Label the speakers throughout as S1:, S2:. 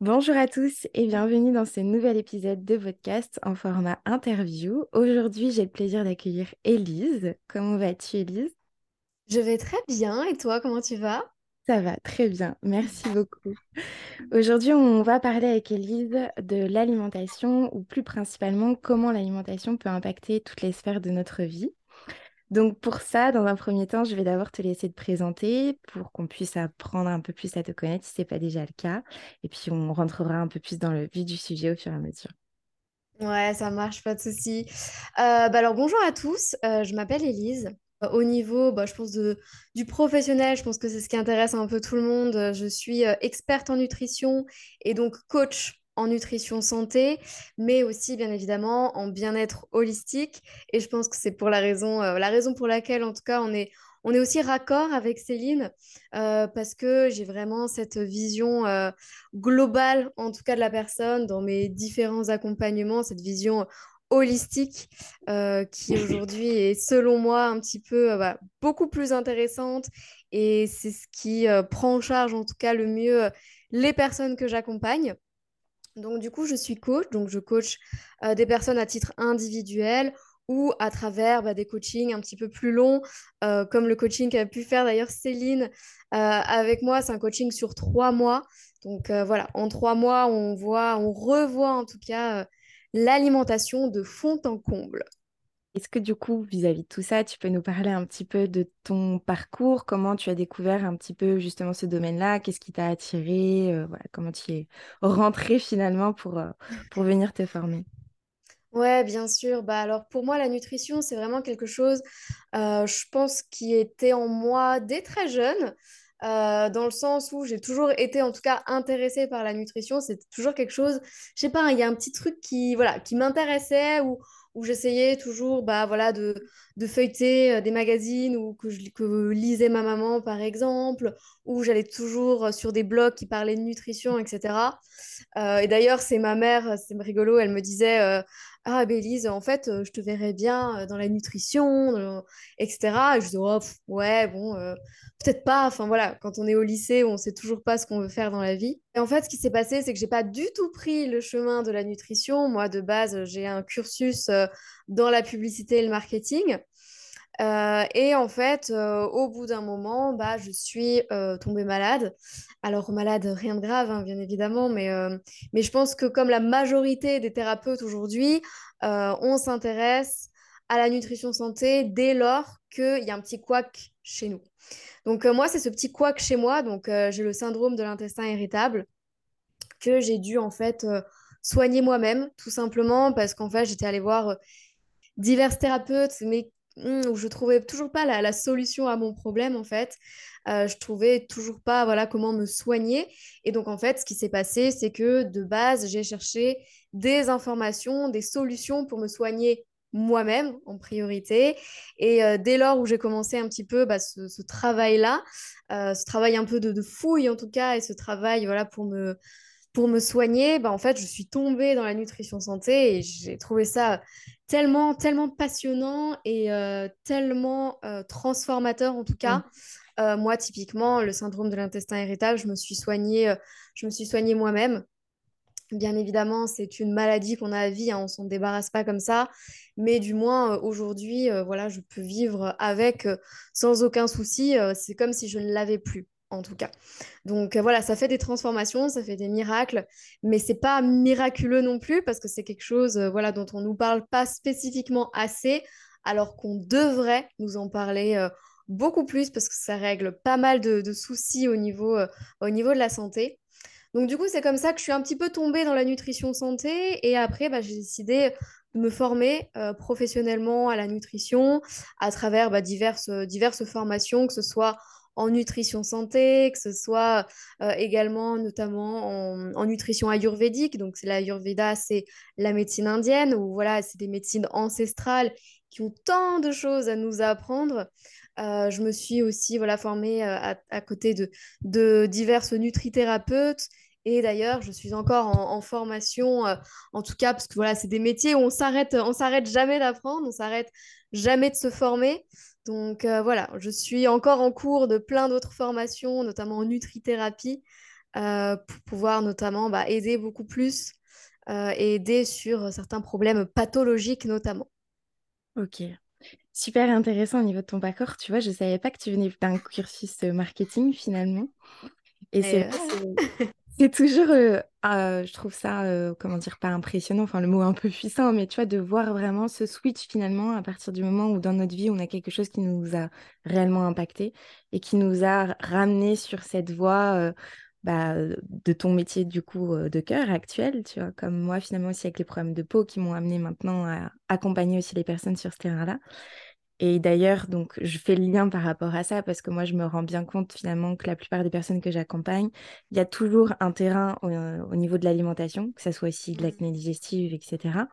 S1: Bonjour à tous et bienvenue dans ce nouvel épisode de podcast en format interview. Aujourd'hui, j'ai le plaisir d'accueillir Élise. Comment vas-tu, Élise?
S2: Je vais très bien. Et toi, comment tu vas?
S1: Ça va très bien, merci beaucoup. Aujourd'hui, on va parler avec Élise de l'alimentation ou plus principalement comment l'alimentation peut impacter toutes les sphères de notre vie. Donc pour ça, dans un premier temps, je vais d'abord te laisser te présenter pour qu'on puisse apprendre un peu plus à te connaître si ce n'est pas déjà le cas. Et puis on rentrera un peu plus dans le vif du sujet au fur et à mesure.
S2: Ouais, ça marche, pas de souci. Euh, bah alors bonjour à tous, euh, je m'appelle Élise. Euh, Au niveau, bah, je pense, du professionnel, je pense que c'est ce qui intéresse un peu tout le monde. Je suis euh, experte en nutrition et donc coach en nutrition santé, mais aussi bien évidemment en bien-être holistique. Et je pense que c'est pour la raison, euh, la raison pour laquelle, en tout cas, on est, on est aussi raccord avec Céline, euh, parce que j'ai vraiment cette vision euh, globale, en tout cas de la personne, dans mes différents accompagnements, cette vision holistique euh, qui aujourd'hui est selon moi un petit peu euh, bah, beaucoup plus intéressante et c'est ce qui euh, prend en charge en tout cas le mieux les personnes que j'accompagne. Donc du coup, je suis coach, donc je coach euh, des personnes à titre individuel ou à travers bah, des coachings un petit peu plus longs, euh, comme le coaching qu'a pu faire d'ailleurs Céline euh, avec moi. C'est un coaching sur trois mois. Donc voilà, en trois mois, on voit, on revoit en tout cas l'alimentation de fond en comble.
S1: Est-ce que du coup, vis-à-vis de tout ça, tu peux nous parler un petit peu de ton parcours, comment tu as découvert un petit peu justement ce domaine-là, qu'est-ce qui t'a attiré, euh, comment tu es rentré finalement pour, euh, pour venir te former?
S2: Ouais, bien sûr. Bah alors pour moi, la nutrition, c'est vraiment quelque chose, euh, je pense, qui était en moi dès très jeune, dans le sens où j'ai toujours été, en tout cas, intéressée par la nutrition. C'était toujours quelque chose, je sais pas, il y a un petit truc qui, voilà, qui m'intéressait ou où j'essayais toujours, bah voilà, de, de feuilleter euh, des magazines ou que je que lisait ma maman, par exemple, ou j'allais toujours euh, sur des blogs qui parlaient de nutrition, etc. Euh, et d'ailleurs, c'est ma mère, c'est rigolo, elle me disait. ah, Bélise, en fait, je te verrais bien dans la nutrition, etc. Et je dis, oh, ouais, bon, peut-être pas. Enfin, voilà, quand on est au lycée, on sait toujours pas ce qu'on veut faire dans la vie. Et en fait, ce qui s'est passé, c'est que j'ai pas du tout pris le chemin de la nutrition. Moi, de base, j'ai un cursus euh, dans la publicité et le marketing. Euh, et en fait, euh, au bout d'un moment, bah, je suis tombée malade. Alors, malade, rien de grave, hein, bien évidemment, mais, mais je pense que comme la majorité des thérapeutes aujourd'hui, on s'intéresse à la nutrition santé dès lors qu'il y a un petit couac chez nous. Donc, euh, moi, c'est ce petit couac chez moi. Donc, euh, j'ai le syndrome de l'intestin irritable que j'ai dû en fait euh, soigner moi-même, tout simplement parce qu'en fait, j'étais allée voir divers thérapeutes, mais hum, où je trouvais toujours pas la, la solution à mon problème en fait. Euh, je trouvais toujours pas voilà comment me soigner. Et donc en fait, ce qui s'est passé, c'est que de base, j'ai cherché des informations, des solutions pour me soigner moi-même en priorité. Et euh, dès lors où j'ai commencé un petit peu bah, ce, ce travail-là, euh, ce travail un peu de, de fouille en tout cas, et ce travail voilà pour me pour me soigner, bah, en fait, je suis tombée dans la nutrition santé et j'ai trouvé ça tellement, tellement passionnant et euh, tellement transformateur en tout cas. Euh, moi, typiquement, le syndrome de l'intestin irritable, je me suis soignée, je me suis soignée moi-même. Bien évidemment, c'est une maladie qu'on a à vie, hein, on s'en débarrasse pas comme ça, mais du moins euh, aujourd'hui, euh, voilà, je peux vivre avec euh, sans aucun souci. c'est comme si je ne l'avais plus, en tout cas. Donc voilà, ça fait des transformations, ça fait des miracles, mais c'est pas miraculeux non plus parce que c'est quelque chose, voilà, dont on nous parle pas spécifiquement assez, alors qu'on devrait nous en parler. beaucoup plus parce que ça règle pas mal de, de soucis au niveau, au niveau de la santé. Donc du coup, c'est comme ça que je suis un petit peu tombée dans la nutrition santé et après, bah, j'ai décidé de me former euh, professionnellement à la nutrition à travers bah, diverses, diverses formations, que ce soit en nutrition santé, que ce soit euh, également notamment en, nutrition ayurvédique. Donc l'ayurveda, c'est la médecine indienne, où voilà, c'est des médecines ancestrales qui ont tant de choses à nous apprendre. Euh, je me suis aussi voilà, formée euh, à, à côté de, de diverses nutrithérapeutes et d'ailleurs, je suis encore en, en formation, euh, en tout cas, parce que voilà, c'est des métiers où on s'arrête, on s'arrête jamais d'apprendre, on s'arrête jamais de se former. Donc euh, voilà, je suis encore en cours de plein d'autres formations, notamment en nutrithérapie. pour pouvoir notamment bah, aider beaucoup plus et aider sur certains problèmes pathologiques notamment.
S1: Ok, super intéressant au niveau de ton parcours. Tu vois, je ne savais pas que tu venais d'un cursus marketing finalement. Et c'est c'est toujours, euh, euh, je trouve ça, euh, comment dire, pas impressionnant, enfin le mot un peu puissant, mais tu vois, de voir vraiment ce switch finalement à partir du moment où dans notre vie, on a quelque chose qui nous a réellement impacté et qui nous a ramené sur cette voie bah, de ton métier du coup de cœur actuel, tu vois, comme moi finalement aussi avec les problèmes de peau qui m'ont amené maintenant à accompagner aussi les personnes sur ce terrain-là. Et d'ailleurs, donc, je fais le lien par rapport à ça parce que moi, je me rends bien compte finalement que la plupart des personnes que j'accompagne, il y a toujours un terrain au, au niveau de l'alimentation, que ce soit aussi de l'acné digestive, etc.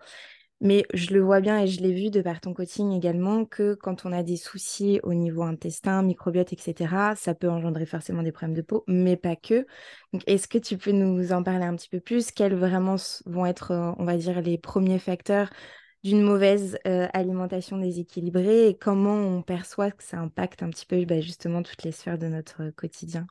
S1: Mais je le vois bien et je l'ai vu de par ton coaching également que quand on a des soucis au niveau intestin, microbiote, etc., ça peut engendrer forcément des problèmes de peau, mais pas que. Donc, est-ce que tu peux nous en parler un petit peu plus? Quels vraiment vont être, on va dire, les premiers facteurs d'une mauvaise euh, alimentation déséquilibrée et comment on perçoit que ça impacte un petit peu bah, justement toutes les sphères de notre quotidien.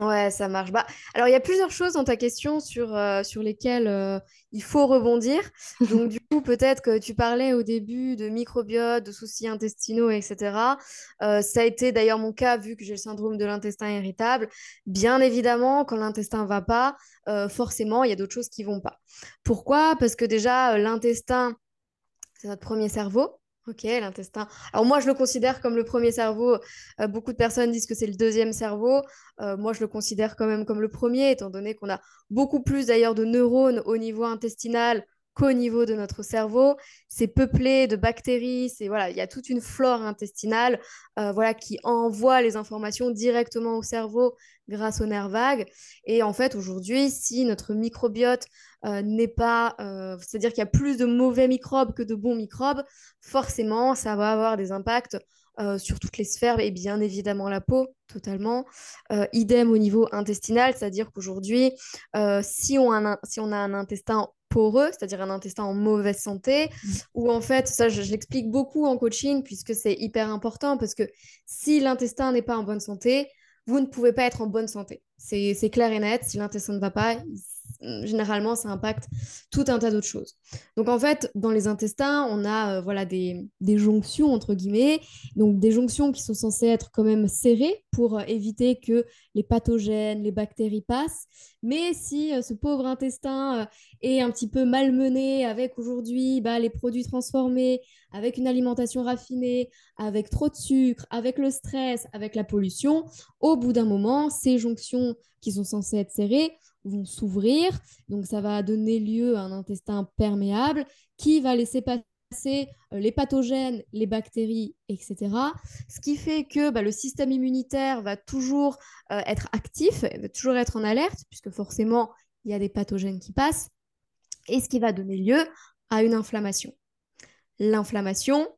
S2: Ouais, ça marche. Bah, alors, il y a plusieurs choses dans ta question sur, euh, sur lesquelles euh, il faut rebondir. Donc, du coup, peut-être que tu parlais au début de microbiote, de soucis intestinaux, etc. ça a été d'ailleurs mon cas vu que j'ai le syndrome de l'intestin irritable. Bien évidemment, quand l'intestin ne va pas, forcément, il y a d'autres choses qui ne vont pas. Pourquoi? Parce que déjà, l'intestin, c'est notre premier cerveau. Ok, l'intestin. Alors moi, je le considère comme le premier cerveau. Euh, beaucoup de personnes disent que c'est le deuxième cerveau. Euh, moi, je le considère quand même comme le premier, étant donné qu'on a beaucoup plus d'ailleurs de neurones au niveau intestinal qu'au niveau de notre cerveau. C'est peuplé de bactéries, c'est voilà, il y a toute une flore intestinale euh, voilà, qui envoie les informations directement au cerveau grâce aux nerfs vagues. Et en fait, aujourd'hui, si notre microbiote euh, n'est pas, euh, c'est-à-dire qu'il y a plus de mauvais microbes que de bons microbes, forcément, ça va avoir des impacts sur toutes les sphères et bien évidemment la peau, totalement. idem au niveau intestinal, c'est-à-dire qu'aujourd'hui, si, on a si on a un intestin poreux, c'est-à-dire un intestin en mauvaise santé, mm. ou en fait, ça je, l'explique beaucoup en coaching puisque c'est hyper important parce que si l'intestin n'est pas en bonne santé, vous ne pouvez pas être en bonne santé. C'est clair et net, si l'intestin ne va pas, généralement, ça impacte tout un tas d'autres choses. Donc, en fait, dans les intestins, on a euh, voilà, des, jonctions, entre guillemets, donc des jonctions qui sont censées être quand même serrées pour euh, éviter que les pathogènes, les bactéries passent. Mais si euh, ce pauvre intestin est un petit peu malmené avec aujourd'hui bah, les produits transformés, avec une alimentation raffinée, avec trop de sucre, avec le stress, avec la pollution, au bout d'un moment, ces jonctions qui sont censées être serrées vont s'ouvrir. Donc ça va donner lieu à un intestin perméable qui va laisser passer euh, les pathogènes, les bactéries, etc. Ce qui fait que bah, le système immunitaire va toujours euh, être actif, va toujours être en alerte, puisque forcément, il y a des pathogènes qui passent, et ce qui va donner lieu à une inflammation. L'inflammation,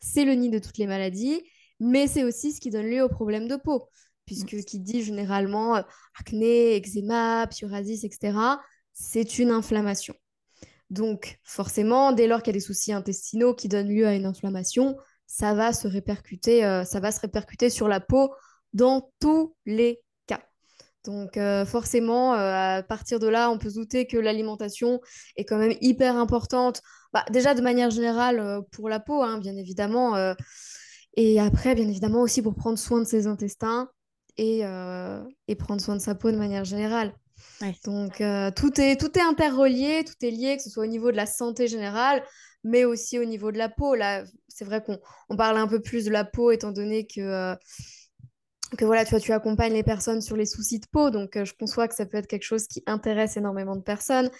S2: c'est le nid de toutes les maladies, mais c'est aussi ce qui donne lieu aux problèmes de peau puisque qui dit généralement euh, acné, eczéma, psoriasis, etc., c'est une inflammation. Donc, forcément, dès lors qu'il y a des soucis intestinaux qui donnent lieu à une inflammation, ça va se répercuter, euh, ça va se répercuter sur la peau dans tous les cas. Donc, euh, forcément, à partir de là, on peut se douter que l'alimentation est quand même hyper importante. Bah, déjà, de manière générale, pour la peau, hein, bien évidemment. et après, bien évidemment, aussi pour prendre soin de ses intestins euh, et, prendre soin de sa peau de manière générale. Donc euh, tout, est, tout est interrelié, tout est lié, que ce soit au niveau de la santé générale, mais aussi au niveau de la peau. Là, c'est vrai qu'on on parle un peu plus de la peau étant donné que, euh, que voilà, tu, vois, tu accompagnes les personnes sur les soucis de peau. Donc je conçois que ça peut être quelque chose qui intéresse énormément de personnes.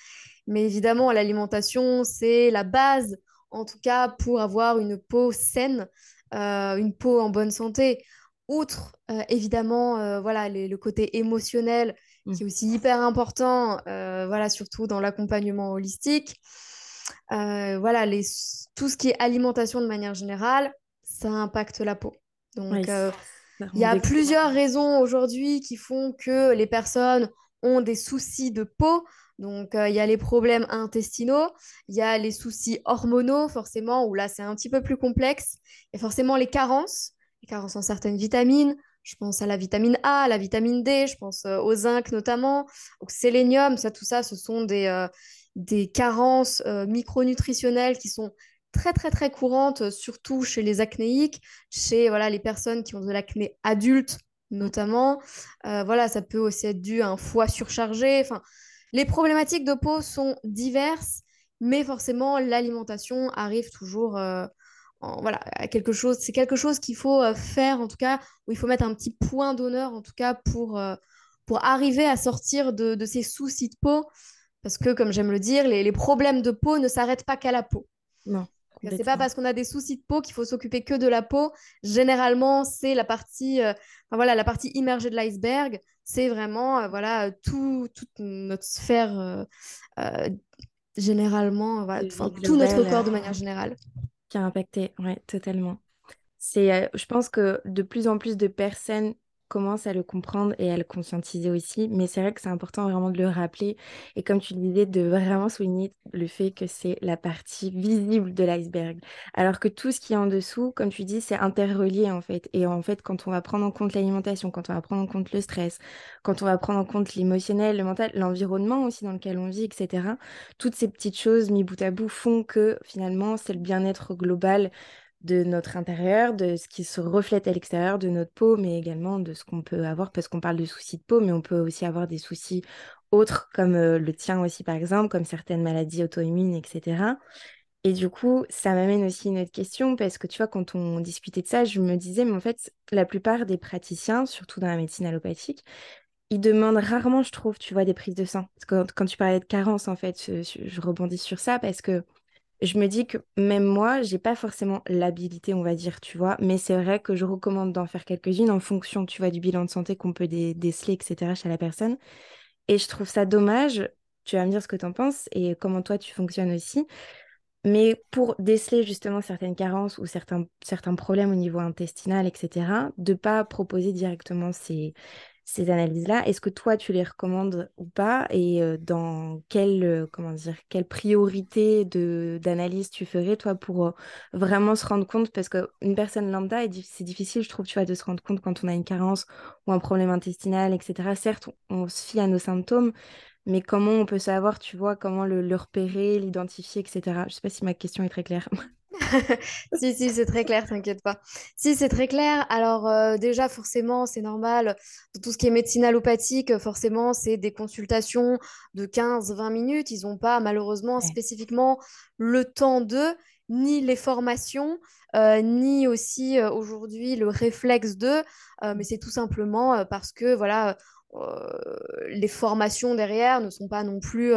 S2: Mais évidemment, l'alimentation, c'est la base, en tout cas, pour avoir une peau saine, une peau en bonne santé outre euh, évidemment euh, voilà le côté émotionnel mmh. qui est aussi hyper important euh, voilà surtout dans l'accompagnement holistique. Voilà les, tout ce qui est alimentation de manière générale ça impacte la peau. Donc il y a plusieurs raisons aujourd'hui qui font que les personnes ont des soucis de peau. Donc, il y a les problèmes intestinaux, il y a les soucis hormonaux, forcément, où là, c'est un petit peu plus complexe, et forcément les carences, les carences en certaines vitamines. Je pense à la vitamine A, à la vitamine D, je pense au zinc notamment, au sélénium. Ça, tout ça, ce sont des, des carences micronutritionnelles qui sont très très très courantes, surtout chez les acnéiques, chez voilà, les personnes qui ont de l'acné adulte notamment. voilà, ça peut aussi être dû à un foie surchargé. Enfin, les problématiques de peau sont diverses, mais forcément, l'alimentation arrive toujours euh, voilà, quelque chose. C'est quelque chose qu'il faut euh, faire, en tout cas, où il faut mettre un petit point d'honneur, en tout cas, pour, euh, pour arriver à sortir de, ces soucis de peau. Parce que, comme j'aime le dire, les, problèmes de peau ne s'arrêtent pas qu'à la peau.
S1: Non.
S2: C'est pas parce qu'on a des soucis de peau qu'il faut s'occuper que de la peau. Généralement, c'est la partie, voilà, la partie immergée de l'iceberg c'est vraiment euh, voilà tout, toute notre sphère euh, euh, généralement, tout notre corps de manière générale.
S1: Qui a impacté, oui, totalement. C'est, je pense que de plus en plus de personnes commence à le comprendre et à le conscientiser aussi. Mais c'est vrai que c'est important vraiment de le rappeler. Et comme tu disais, de vraiment souligner le fait que c'est la partie visible de l'iceberg. Alors que tout ce qui est en dessous, comme tu dis, c'est interrelié en fait. Et en fait, quand on va prendre en compte l'alimentation, quand on va prendre en compte le stress, quand on va prendre en compte l'émotionnel, le mental, l'environnement aussi dans lequel on vit, etc., toutes ces petites choses mis bout à bout font que finalement, c'est le bien-être global de notre intérieur, de ce qui se reflète à l'extérieur de notre peau, mais également de ce qu'on peut avoir, parce qu'on parle de soucis de peau, mais on peut aussi avoir des soucis autres, comme euh, le tien aussi par exemple, comme certaines maladies auto-immunes, etc. Et du coup, ça m'amène aussi une autre question, parce que tu vois, quand on discutait de ça, je me disais, mais en fait, la plupart des praticiens, surtout dans la médecine allopathique, ils demandent rarement, je trouve, tu vois, des prises de sang. Quand, quand tu parlais de carence, en fait, je rebondis sur ça, parce que je me dis que même moi, j'ai pas forcément l'habilité, on va dire, tu vois, mais c'est vrai que je recommande d'en faire quelques-unes en fonction, tu vois, du bilan de santé qu'on peut déceler, etc., chez la personne. Et je trouve ça dommage, tu vas me dire ce que tu en penses et comment toi tu fonctionnes aussi, mais pour déceler justement certaines carences ou certains, certains problèmes au niveau intestinal, etc., de pas proposer directement ces, ces analyses-là. Est-ce que toi, tu les recommandes ou pas? Et euh, dans quelle, euh, comment dire, quelle priorité d'analyse tu ferais, toi, pour euh, vraiment se rendre compte? Parce qu'une personne lambda, c'est difficile, je trouve, tu vois, de se rendre compte quand on a une carence ou un problème intestinal, etc. Certes, on, se fie à nos symptômes, mais comment on peut savoir, tu vois, comment le, le repérer, l'identifier, etc. Je ne sais pas si ma question est très claire.
S2: si, si, c'est très clair, t'inquiète pas. Si, c'est très clair. Alors, euh, déjà, forcément, c'est normal. Tout ce qui est médecine allopathique, forcément, c'est des consultations de 15-20 minutes. Ils n'ont pas, malheureusement, spécifiquement le temps d'eux, ni les formations, euh, ni aussi euh, aujourd'hui le réflexe d'eux. mais c'est tout simplement parce que, voilà, les formations derrière ne sont pas non plus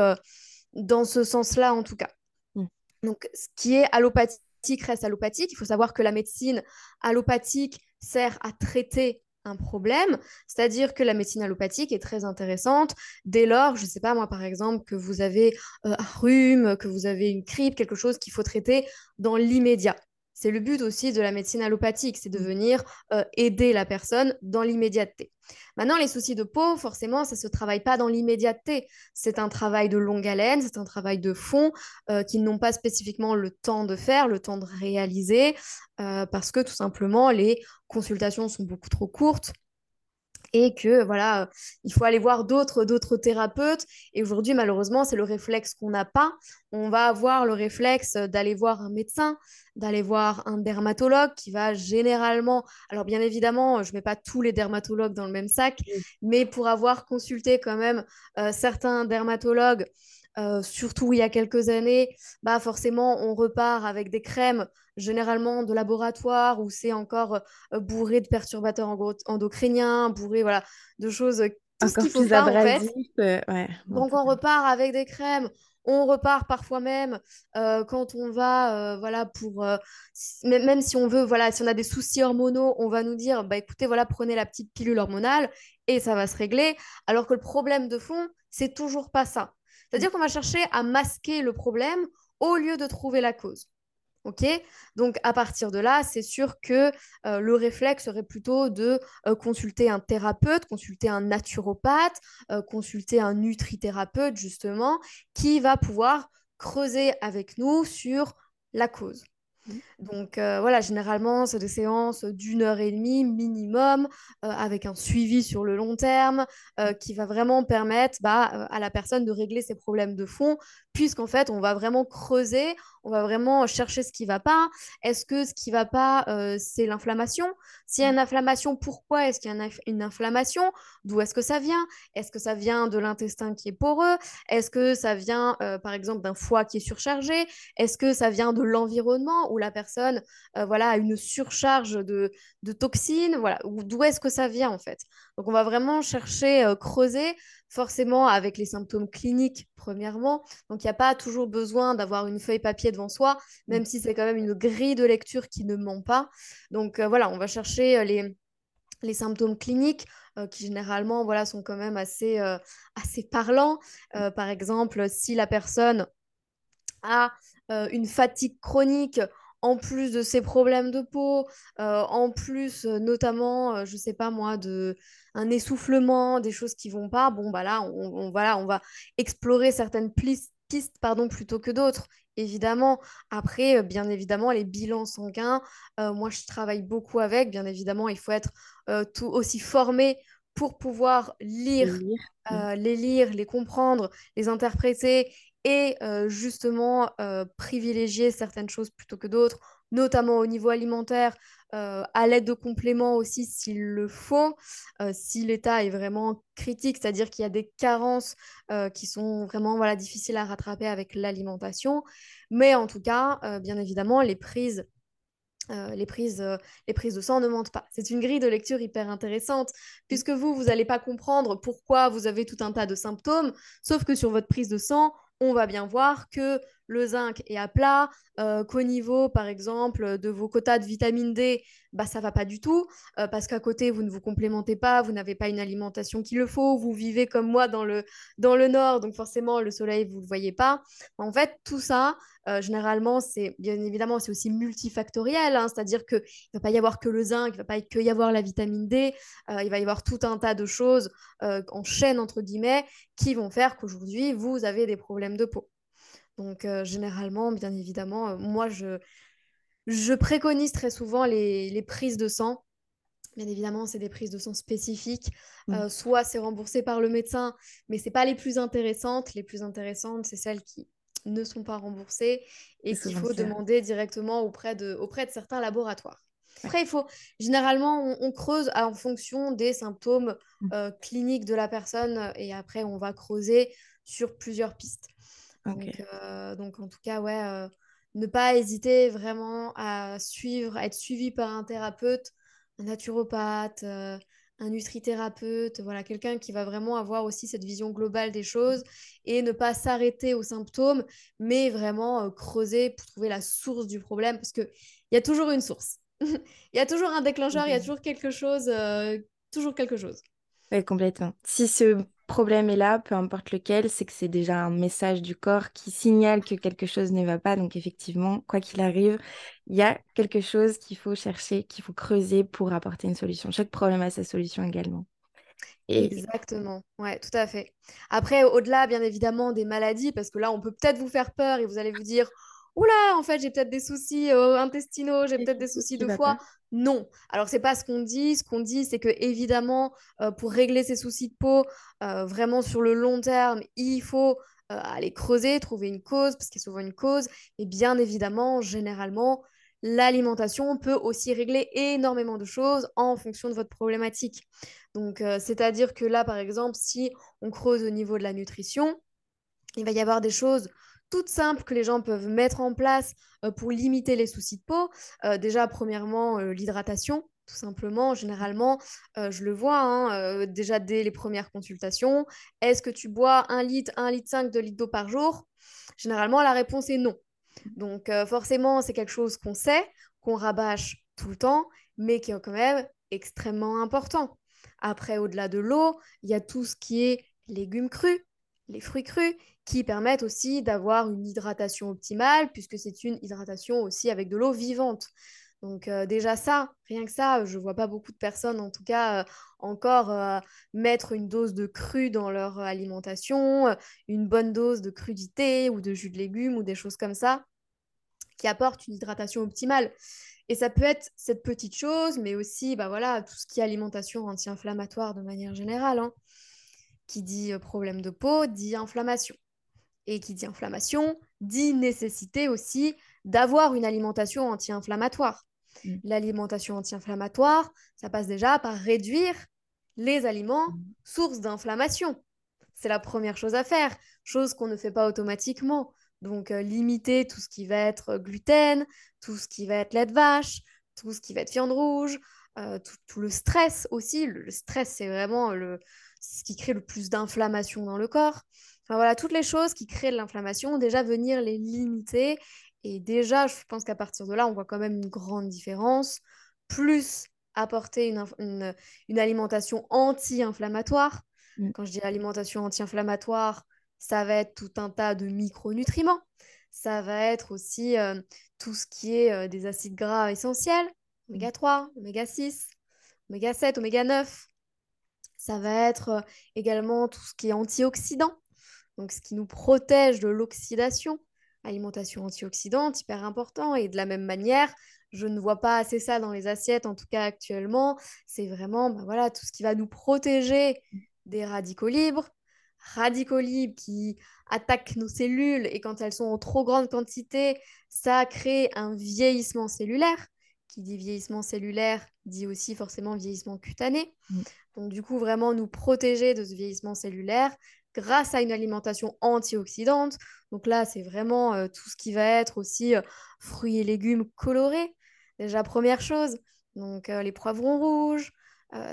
S2: dans ce sens-là, en tout cas. Mmh. Donc, ce qui est allopathique, reste allopathique. Il faut savoir que la médecine allopathique sert à traiter un problème, c'est-à-dire que la médecine allopathique est très intéressante dès lors, je ne sais pas moi par exemple, que vous avez euh, un rhume, que vous avez une grippe, quelque chose qu'il faut traiter dans l'immédiat. C'est le but aussi de la médecine allopathique, c'est de mmh. venir euh, aider la personne dans l'immédiateté. Maintenant, les soucis de peau, forcément, ça ne se travaille pas dans l'immédiateté. C'est un travail de longue haleine, c'est un travail de fond euh, qu'ils n'ont pas spécifiquement le temps de faire, le temps de réaliser, euh, parce que tout simplement, les consultations sont beaucoup trop courtes et que voilà, il faut aller voir d'autres d'autres thérapeutes. Et aujourd'hui, malheureusement, c'est le réflexe qu'on n'a pas. On va avoir le réflexe d'aller voir un médecin, d'aller voir un dermatologue qui va généralement, alors bien évidemment, je mets pas tous les dermatologues dans le même sac, mais pour avoir consulté quand même euh, certains dermatologues euh, surtout il y a quelques années, bah forcément on repart avec des crèmes généralement de laboratoire où c'est encore euh, bourré de perturbateurs endocriniens, bourré voilà de choses
S1: tout ce qu'il faut pas en fait. Euh,
S2: Donc on repart avec des crèmes. On repart parfois même quand on va, voilà, pour même si on veut, voilà, si on a des soucis hormonaux, on va nous dire, bah écoutez, voilà, prenez la petite pilule hormonale et ça va se régler. Alors que le problème de fond, c'est toujours pas ça. C'est-à-dire qu'on va chercher à masquer le problème au lieu de trouver la cause. Ok? Donc à partir de là, c'est sûr que euh, le réflexe serait plutôt de euh, consulter un thérapeute, consulter un naturopathe, euh, consulter un nutrithérapeute justement, qui va pouvoir creuser avec nous sur la cause. Donc euh, voilà, généralement, c'est des séances d'une heure et demie minimum, euh, avec un suivi sur le long terme, euh, qui va vraiment permettre bah, à la personne de régler ses problèmes de fond, puisqu'en fait, on va vraiment creuser, on va vraiment chercher ce qui va pas. Est-ce que ce qui va pas, c'est l'inflammation? S'il y a une inflammation, pourquoi? Est-ce qu'il y a une inflammation? D'où est-ce que ça vient? Est-ce que ça vient de l'intestin qui est poreux? Est-ce que ça vient, par exemple, d'un foie qui est surchargé? Est-ce que ça vient de l'environnement où la personne euh, voilà, a une surcharge de, toxines, voilà, d'où est-ce que ça vient en fait? Donc on va vraiment chercher, euh, creuser, forcément avec les symptômes cliniques premièrement. Donc il n'y a pas toujours besoin d'avoir une feuille papier devant soi, même si c'est quand même une grille de lecture qui ne ment pas. Donc euh, voilà, on va chercher les, les symptômes cliniques. qui généralement voilà, sont quand même assez, assez parlants. par exemple, si la personne a une fatigue chronique en plus de ces problèmes de peau, euh, en plus euh, notamment, euh, je sais pas moi, de un essoufflement, des choses qui vont pas, bon bah là, on, voilà, on va explorer certaines pistes, pardon, plutôt que d'autres. Évidemment, après, bien évidemment, les bilans sanguins, moi je travaille beaucoup avec, bien évidemment, il faut être tout aussi formé pour pouvoir lire, les lire, les comprendre, les interpréter et justement privilégier certaines choses plutôt que d'autres, notamment au niveau alimentaire, à l'aide de compléments aussi s'il le faut, si l'état est vraiment critique, c'est-à-dire qu'il y a des carences qui sont vraiment voilà, difficiles à rattraper avec l'alimentation. Mais en tout cas, bien évidemment, les prises les, prises, les prises de sang ne mentent pas. C'est une grille de lecture hyper intéressante, puisque vous, vous n'allez pas comprendre pourquoi vous avez tout un tas de symptômes, sauf que sur votre prise de sang, on va bien voir que le zinc est à plat, euh, qu'au niveau, par exemple, de vos quotas de vitamine D, bah, ça va pas du tout, euh, parce qu'à côté, vous ne vous complémentez pas, vous n'avez pas une alimentation qu'il le faut, vous vivez comme moi dans le, dans le nord, donc forcément, le soleil, vous ne le voyez pas. En fait, tout ça, euh, généralement, c'est bien évidemment, c'est aussi multifactoriel, hein, c'est-à-dire qu'il ne va pas y avoir que le zinc, il ne va pas que y avoir la vitamine D, il va y avoir tout un tas de choses en chaîne, entre guillemets, qui vont faire qu'aujourd'hui, vous avez des problèmes de peau. Donc, euh, généralement, bien évidemment, euh, moi, je, je préconise très souvent les, prises de sang. Bien évidemment, c'est des prises de sang spécifiques. Mmh. Euh, soit c'est remboursé par le médecin, mais ce pas les plus intéressantes. Les plus intéressantes, c'est celles qui ne sont pas remboursées et qu'il faut demander directement auprès de, auprès de certains laboratoires. Après, il faut généralement, on, creuse en fonction des symptômes mmh. cliniques de la personne et après, on va creuser sur plusieurs pistes. Euh, donc, en tout cas, ouais, euh, ne pas hésiter vraiment à suivre, à être suivi par un thérapeute, un naturopathe, euh, un nutrithérapeute, voilà, quelqu'un qui va vraiment avoir aussi cette vision globale des choses et ne pas s'arrêter aux symptômes, mais vraiment creuser pour trouver la source du problème parce qu'il y a toujours une source. Il y a toujours un déclencheur, il y a toujours quelque chose, toujours quelque chose.
S1: Oui, complètement. Si ce problème est là, peu importe lequel, c'est que c'est déjà un message du corps qui signale que quelque chose ne va pas. Donc effectivement, quoi qu'il arrive, il y a quelque chose qu'il faut chercher, qu'il faut creuser pour apporter une solution. Chaque problème a sa solution également.
S2: Exactement, ouais, tout à fait. Après, au-delà, bien évidemment, des maladies, parce que là, on peut peut-être vous faire peur et vous allez vous dire, oula, en fait, j'ai peut-être des soucis euh, intestinaux, j'ai peut-être des soucis de foie. Non. Alors, c'est pas ce qu'on dit. Ce qu'on dit, c'est que, évidemment, euh, pour régler ces soucis de peau, euh, vraiment sur le long terme, il faut aller creuser, trouver une cause, parce qu'il y a souvent une cause. Et bien évidemment, généralement, l'alimentation peut aussi régler énormément de choses en fonction de votre problématique. Donc, c'est-à-dire que là, par exemple, si on creuse au niveau de la nutrition, il va y avoir des choses toutes simples que les gens peuvent mettre en place euh, pour limiter les soucis de peau. Euh, déjà, premièrement, euh, l'hydratation, tout simplement. Généralement, je le vois hein, déjà dès les premières consultations. Est-ce que tu bois 1 litre, 1 litre 5 de litres d'eau par jour? Généralement, la réponse est non. Donc, forcément, c'est quelque chose qu'on sait, qu'on rabâche tout le temps, mais qui est quand même extrêmement important. Après, au-delà de l'eau, il y a tout ce qui est légumes crus, les fruits crus, qui permettent aussi d'avoir une hydratation optimale, puisque c'est une hydratation aussi avec de l'eau vivante. Donc euh, déjà ça, rien que ça, je vois pas beaucoup de personnes, en tout cas, euh, encore euh, mettre une dose de cru dans leur alimentation, une bonne dose de crudité ou de jus de légumes ou des choses comme ça, qui apporte une hydratation optimale. Et ça peut être cette petite chose, mais aussi bah voilà, tout ce qui est alimentation anti-inflammatoire de manière générale. Hein. Qui dit euh, problème de peau, dit inflammation. Et qui dit inflammation, dit nécessité aussi d'avoir une alimentation anti-inflammatoire. Mm. L'alimentation anti-inflammatoire, ça passe déjà par réduire les aliments mm. sources d'inflammation. C'est la première chose à faire, chose qu'on ne fait pas automatiquement. Donc, euh, limiter tout ce qui va être euh, gluten, tout ce qui va être lait de vache, tout ce qui va être viande rouge, euh, tout, le stress aussi. Le, stress, c'est vraiment le, ce qui crée le plus d'inflammation dans le corps. Enfin voilà, toutes les choses qui créent de l'inflammation, déjà venir les limiter. Et déjà, je pense qu'à partir de là, on voit quand même une grande différence. Plus apporter une, une, alimentation anti-inflammatoire. Mm. Quand je dis alimentation anti-inflammatoire, ça va être tout un tas de micronutriments. Ça va être aussi euh, tout ce qui est euh, des acides gras essentiels, oméga 3, oméga 6, oméga 7, oméga 9. Ça va être euh, également tout ce qui est antioxydant, donc ce qui nous protège de l'oxydation. Alimentation antioxydante, hyper important. Et de la même manière, je ne vois pas assez ça dans les assiettes, en tout cas actuellement. C'est vraiment bah voilà, tout ce qui va nous protéger des radicaux libres, radicaux libres qui attaquent nos cellules et quand elles sont en trop grande quantité, ça crée un vieillissement cellulaire. Qui dit vieillissement cellulaire dit aussi forcément vieillissement cutané. Mm. Donc du coup, vraiment nous protéger de ce vieillissement cellulaire grâce à une alimentation antioxydante. Donc là, c'est vraiment euh, tout ce qui va être aussi euh, fruits et légumes colorés. Déjà, première chose, donc euh, les poivrons rouges,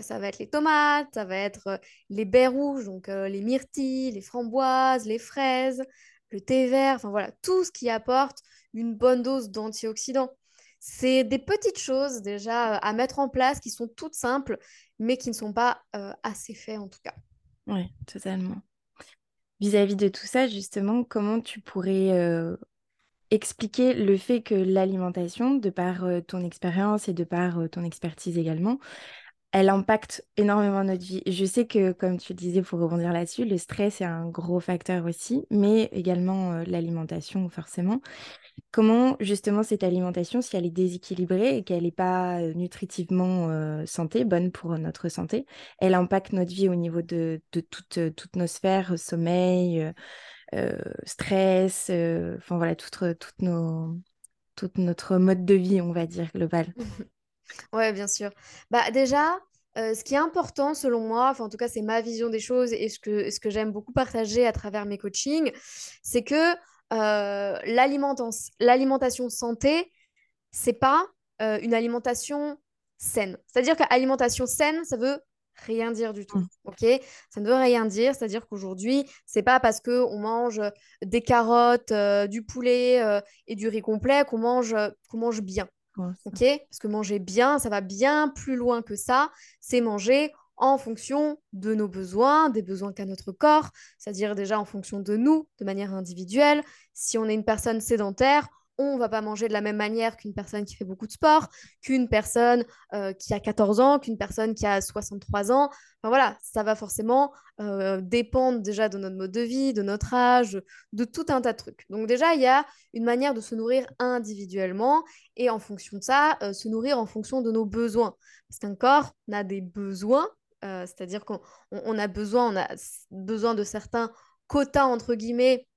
S2: ça va être les tomates, ça va être les baies rouges, donc les myrtilles, les framboises, les fraises, le thé vert, enfin voilà, tout ce qui apporte une bonne dose d'antioxydants. C'est des petites choses déjà à mettre en place qui sont toutes simples, mais qui ne sont pas assez faites en tout cas.
S1: Oui, totalement. Vis-à-vis de tout ça, justement, comment tu pourrais expliquer le fait que l'alimentation, de par ton expérience et de par ton expertise également, elle impacte énormément notre vie. Je sais que, comme tu le disais, pour rebondir là-dessus, le stress est un gros facteur aussi, mais également euh, l'alimentation, forcément. Comment, justement, cette alimentation, si elle est déséquilibrée et qu'elle n'est pas euh, nutritivement euh, santé, bonne pour notre santé, elle impacte notre vie au niveau de, toutes, nos sphères, sommeil, stress, enfin voilà, nos, tout notre mode de vie, on va dire, global.
S2: Ouais, bien sûr. Bah déjà, euh, ce qui est important selon moi, enfin en tout cas c'est ma vision des choses et ce que, ce que j'aime beaucoup partager à travers mes coachings, c'est que euh, l'alimentation santé, c'est pas euh, une alimentation saine. C'est-à-dire qu'alimentation saine, ça veut rien dire du tout. Mmh. Ok, ça ne veut rien dire. C'est-à-dire qu'aujourd'hui, c'est pas parce que on mange des carottes, du poulet et du riz complet qu'on mange, qu'on mange bien ok Parce que manger bien, ça va bien plus loin que ça. C'est manger en fonction de nos besoins, des besoins qu'a notre corps, c'est-à-dire déjà en fonction de nous, de manière individuelle. Si on est une personne sédentaire, on va pas manger de la même manière qu'une personne qui fait beaucoup de sport, qu'une personne euh, qui a 14 ans, qu'une personne qui a 63 ans. Enfin voilà, ça va forcément euh, dépendre déjà de notre mode de vie, de notre âge, de tout un tas de trucs. Donc déjà, il y a une manière de se nourrir individuellement et en fonction de ça, euh, se nourrir en fonction de nos besoins. Parce qu'un corps a des besoins, c'est-à-dire qu'on on a besoin, on a besoin de certains quotas entre guillemets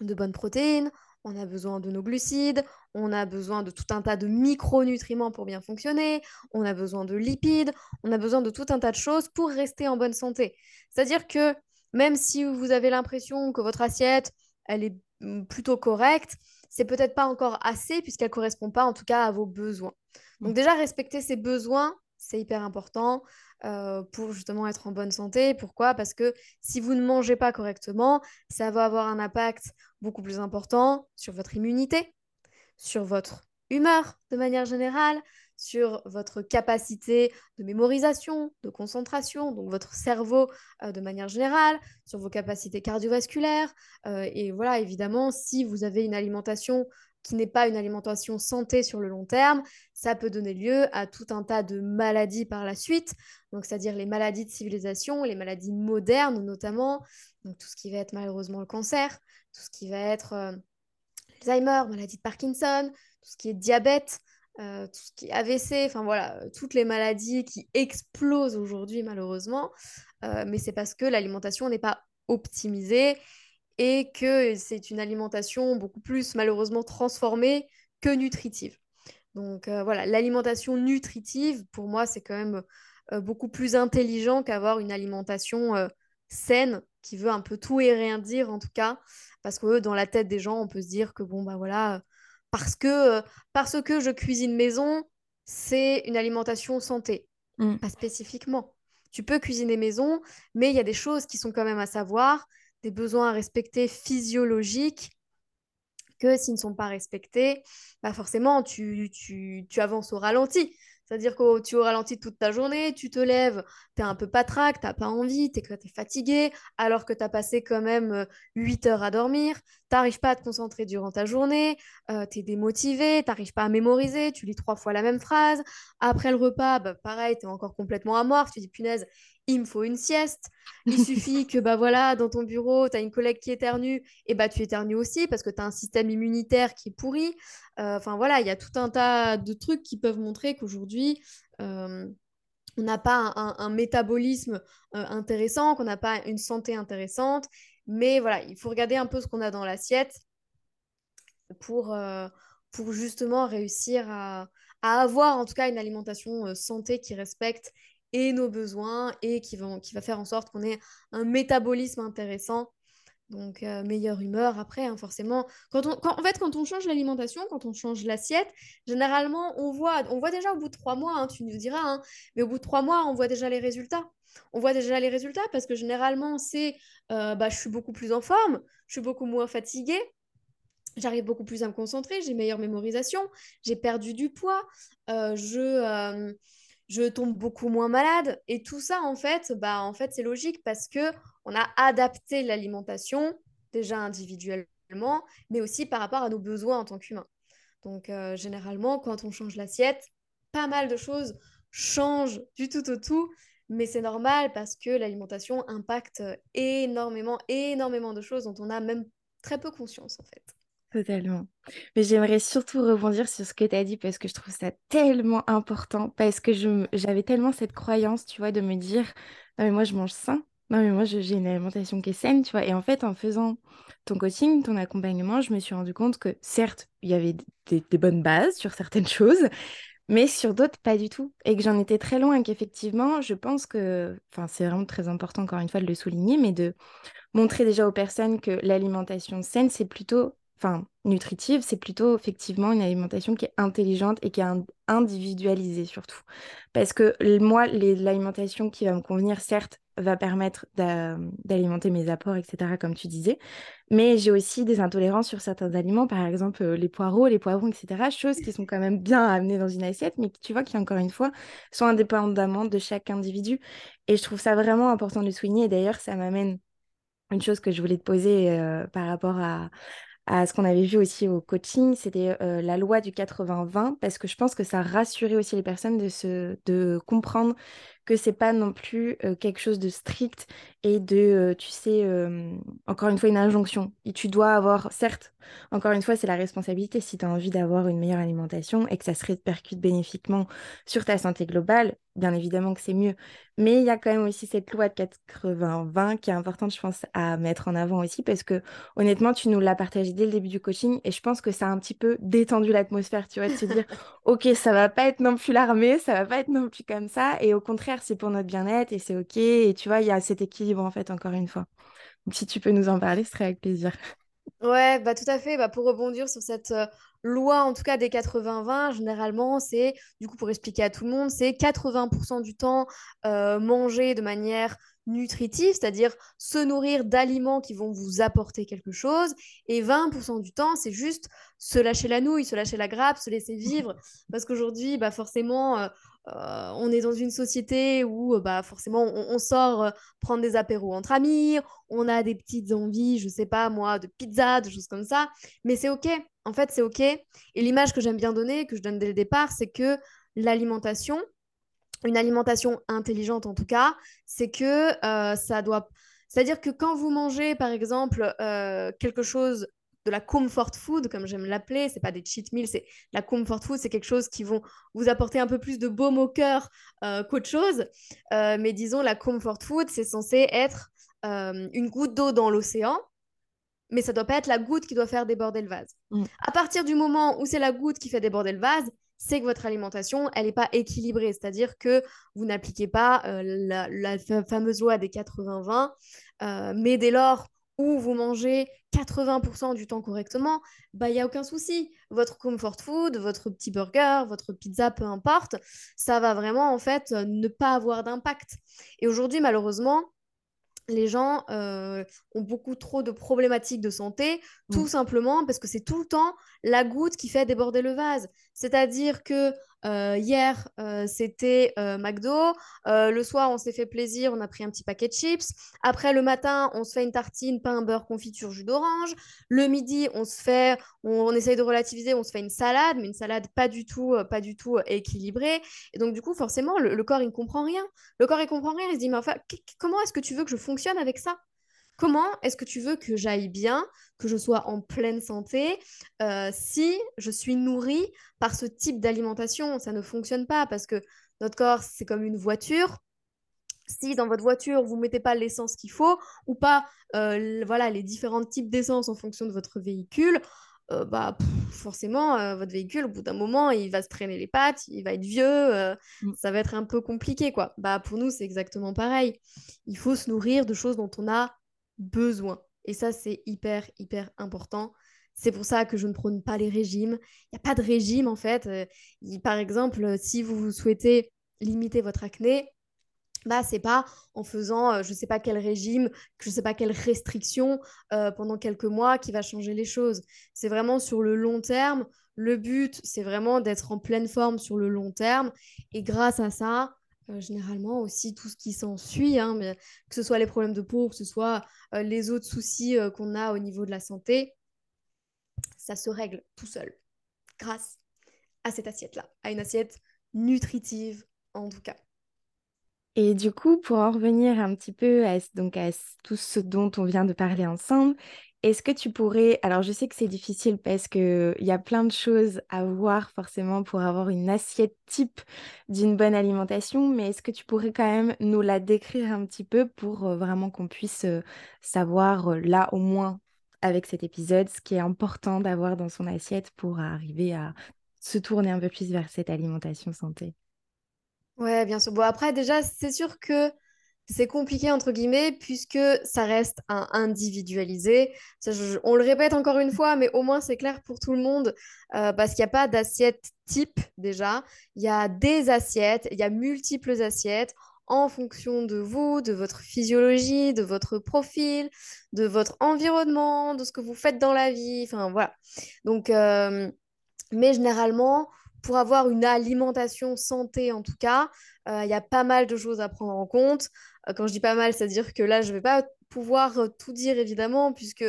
S2: de bonnes protéines, on a besoin de nos glucides, on a besoin de tout un tas de micronutriments pour bien fonctionner, on a besoin de lipides, on a besoin de tout un tas de choses pour rester en bonne santé. C'est-à-dire que même si vous avez l'impression que votre assiette, elle est mm, plutôt correcte, c'est peut-être pas encore assez puisqu'elle correspond pas en tout cas à vos besoins. Donc mmh. déjà respecter ses besoins, c'est hyper important. Euh, pour justement être en bonne santé. Pourquoi? Parce que si vous ne mangez pas correctement, ça va avoir un impact beaucoup plus important sur votre immunité, sur votre humeur de manière générale, sur votre capacité de mémorisation, de concentration, donc votre cerveau euh, de manière générale, sur vos capacités cardiovasculaires. Euh, et voilà, évidemment, si vous avez une alimentation qui n'est pas une alimentation santé sur le long terme, ça peut donner lieu à tout un tas de maladies par la suite, donc c'est-à-dire les maladies de civilisation, les maladies modernes notamment, donc tout ce qui va être malheureusement le cancer, tout ce qui va être euh, Alzheimer, maladie de Parkinson, tout ce qui est diabète, euh, tout ce qui est AVC, enfin voilà, toutes les maladies qui explosent aujourd'hui malheureusement. Euh, mais c'est parce que l'alimentation n'est pas optimisée et que c'est une alimentation beaucoup plus malheureusement transformée que nutritive. Donc euh, voilà, l'alimentation nutritive, pour moi, c'est quand même beaucoup plus intelligent qu'avoir une alimentation saine qui veut un peu tout et rien dire en tout cas. Parce que dans la tête des gens, on peut se dire que bon, bah voilà, parce que, parce que je cuisine maison, c'est une alimentation santé. Mm. Pas spécifiquement. Tu peux cuisiner maison, mais il y a des choses qui sont quand même à savoir, des besoins à respecter physiologiques que s'ils ne sont pas respectés, bah forcément, tu, tu, avances au ralenti. C'est-à-dire que tu au ralenti toute ta journée, tu te lèves, tu es un peu patraque, tu n'as pas envie, tu es, fatigué, alors que tu as passé quand même 8 euh, heures à dormir, tu n'arrives pas à te concentrer durant ta journée, euh, tu es démotivé, tu n'arrives pas à mémoriser, tu lis trois fois la même phrase. Après le repas, bah, pareil, tu es encore complètement à mort, tu dis punaise, il me faut une sieste. Il suffit que bah voilà, dans ton bureau, tu as une collègue qui éternue, et bah tu éternues aussi parce que tu as un système immunitaire qui est pourri. Euh, enfin voilà, il y a tout un tas de trucs qui peuvent montrer qu'aujourd'hui, euh, on n'a pas un, métabolisme euh, intéressant, qu'on n'a pas une santé intéressante. Mais voilà, il faut regarder un peu ce qu'on a dans l'assiette pour, pour justement réussir à, à avoir en tout cas une alimentation santé qui respecte et nos besoins et qui, vont, qui va faire en sorte qu'on ait un métabolisme intéressant. Donc, euh, meilleure humeur après, hein, forcément. Quand on, en fait, quand on change l'alimentation, quand on change l'assiette, généralement, on voit, on voit déjà au bout de trois mois, hein, tu nous diras, hein, mais au bout de trois mois, on voit déjà les résultats. On voit déjà les résultats parce que généralement, c'est euh, bah, je suis beaucoup plus en forme, je suis beaucoup moins fatiguée, j'arrive beaucoup plus à me concentrer, j'ai meilleure mémorisation, j'ai perdu du poids, euh, je je tombe beaucoup moins malade. Et tout ça, en fait, bah, en fait c'est logique parce que on a adapté l'alimentation déjà individuellement, mais aussi par rapport à nos besoins en tant qu'humains. Donc, euh, généralement, quand on change l'assiette, pas mal de choses changent du tout au tout, mais c'est normal parce que l'alimentation impacte énormément, énormément de choses dont on a même très peu conscience, en fait.
S1: Totalement. Mais j'aimerais surtout rebondir sur ce que tu as dit parce que je trouve ça tellement important, parce que j'avais tellement cette croyance, tu vois, de me dire, non mais moi je mange sain, non mais moi j'ai une alimentation qui est saine, tu vois. Et en fait, en faisant ton coaching, ton accompagnement, je me suis rendu compte que certes, il y avait des, des bonnes bases sur certaines choses, mais sur d'autres, pas du tout. Et que j'en étais très loin et qu'effectivement, je pense que, enfin, c'est vraiment très important, encore une fois, de le souligner, mais de montrer déjà aux personnes que l'alimentation saine, c'est plutôt enfin, nutritive, c'est plutôt effectivement une alimentation qui est intelligente et qui est individualisée surtout. Parce que moi, l'alimentation qui va me convenir, certes, va permettre d'alimenter mes apports, etc., comme tu disais, mais j'ai aussi des intolérances sur certains aliments, par exemple euh, les poireaux, les poivrons, etc., choses qui sont quand même bien amenées dans une assiette, mais qui, tu vois, qui, encore une fois, sont indépendamment de chaque individu. Et je trouve ça vraiment important de souligner. D'ailleurs, ça m'amène une chose que je voulais te poser euh, par rapport à, à ce qu'on avait vu aussi au coaching, c'était euh, la loi du 80-20, parce que je pense que ça rassurait aussi les personnes de, se, de comprendre que c'est pas non plus euh, quelque chose de strict et de, euh, tu sais, encore une fois, une injonction. Et tu dois avoir, certes, encore une fois, c'est la responsabilité si tu as envie d'avoir une meilleure alimentation et que ça se répercute bénéfiquement sur ta santé globale, bien évidemment que c'est mieux. Mais il y a quand même aussi cette loi de 80-20 qui est importante, je pense, à mettre en avant aussi parce que honnêtement, tu nous l'as partagé dès le début du coaching et je pense que ça a un petit peu détendu l'atmosphère, tu vois, de se dire, OK, ça va pas être non plus l'armée, ça va pas être non plus comme ça. Et au contraire, c'est pour notre bien-être et c'est OK. Et tu vois, il y a cet équilibre en fait, encore une fois. Donc, si tu peux nous en parler, ce serait avec plaisir.
S2: Ouais, bah tout à fait. Bah, pour rebondir sur cette euh, loi, en tout cas des 80-20, généralement, c'est, du coup, pour expliquer à tout le monde, c'est 80% du temps euh, manger de manière nutritive, c'est-à-dire se nourrir d'aliments qui vont vous apporter quelque chose, et 20% du temps, c'est juste se lâcher la nouille, se lâcher la grappe, se laisser vivre, parce qu'aujourd'hui, bah forcément, euh, euh, on est dans une société où euh, bah, forcément on, sort euh, prendre des apéros entre amis, on a des petites envies, je sais pas moi, de pizza, de choses comme ça, mais c'est ok. En fait, c'est ok. Et l'image que j'aime bien donner, que je donne dès le départ, c'est que l'alimentation, une alimentation intelligente en tout cas, c'est que ça doit. C'est-à-dire que quand vous mangez par exemple quelque chose de la comfort food, comme j'aime l'appeler. C'est pas des cheat meals, c'est la comfort food. C'est quelque chose qui vont vous apporter un peu plus de baume au cœur euh, qu'autre chose. Euh, mais disons, la comfort food, c'est censé être euh, une goutte d'eau dans l'océan. Mais ça doit pas être la goutte qui doit faire déborder le vase.
S1: Mm.
S2: À partir du moment où c'est la goutte qui fait déborder le vase, c'est que votre alimentation, elle n'est pas équilibrée. C'est-à-dire que vous n'appliquez pas la, la fameuse loi des 80-20, mais dès lors où vous mangez 80% du temps correctement, bah il y a aucun souci. Votre comfort food, votre petit burger, votre pizza, peu importe, ça va vraiment en fait ne pas avoir d'impact. Et aujourd'hui, malheureusement, les gens euh, ont beaucoup trop de problématiques de santé, tout
S1: Mm.
S2: simplement parce que c'est tout le temps la goutte qui fait déborder le vase. C'est-à-dire que euh, hier, euh, c'était euh, McDo. Euh, le soir, on s'est fait plaisir, on a pris un petit paquet de chips. Après, le matin, on se fait une tartine, pain, beurre, confiture, jus d'orange. Le midi, on se fait, on, essaye de relativiser, on se fait une salade, mais une salade pas du tout, euh, pas du tout euh, équilibrée. Et donc, du coup, forcément, le, corps, il ne comprend rien. Le corps, il comprend rien. Il se dit, mais enfin, comment est-ce que tu veux que je fonctionne avec ça? Comment est-ce que tu veux que j'aille bien, que je sois en pleine santé, euh, si je suis nourrie par ce type d'alimentation? Ça ne fonctionne pas parce que notre corps, c'est comme une voiture. Si dans votre voiture, vous ne mettez pas l'essence qu'il faut ou pas euh, voilà, les différents types d'essence en fonction de votre véhicule, euh, bah, pff, forcément, euh, votre véhicule, au bout d'un moment, il va se traîner les pattes, il va être vieux, euh,
S1: Mm.
S2: ça va être un peu compliqué, quoi. Bah, pour nous, c'est exactement pareil. Il faut se nourrir de choses dont on a besoin. Et ça, c'est hyper, hyper important. C'est pour ça que je ne prône pas les régimes. Il n'y a pas de régime, en fait. Euh, par exemple, euh, si vous souhaitez limiter votre acné, bah, c'est pas en faisant euh, je sais pas quel régime, je sais pas quelle restriction euh, pendant quelques mois qui va changer les choses. C'est vraiment sur le long terme. Le but, c'est vraiment d'être en pleine forme sur le long terme. Et grâce à ça, euh, généralement aussi tout ce qui s'ensuit, hein, que ce soit les problèmes de peau, que ce soit euh, les autres soucis euh, qu'on a au niveau de la santé, ça se règle tout seul grâce à cette assiette-là, à une assiette nutritive en tout cas.
S1: Et du coup, pour en revenir un petit peu à, donc à tout ce dont on vient de parler ensemble, est-ce que tu pourrais, alors je sais que c'est difficile parce qu'il y a plein de choses à voir forcément pour avoir une assiette type d'une bonne alimentation, mais est-ce que tu pourrais quand même nous la décrire un petit peu pour euh, vraiment qu'on puisse euh, savoir euh, là au moins avec cet épisode ce qui est important d'avoir dans son assiette pour arriver à se tourner un peu plus vers cette alimentation santé?
S2: Ouais, bien sûr. Bon, après, déjà, c'est sûr que c'est compliqué, entre guillemets, puisque ça reste un individualisé. Ça, je- on le répète encore une fois, mais au moins c'est clair pour tout le monde, euh, parce qu'il n'y a pas d'assiette type, déjà. Il y a des assiettes, il y a multiples assiettes en fonction de vous, de votre physiologie, de votre profil, de votre environnement, de ce que vous faites dans la vie. Enfin, voilà. Donc, euh, mais généralement, pour avoir une alimentation santé, en tout cas, euh, il y a pas mal de choses à prendre en compte. Euh, quand je dis pas mal, c'est-à-dire que là, je vais pas pouvoir euh, tout dire, évidemment, puisque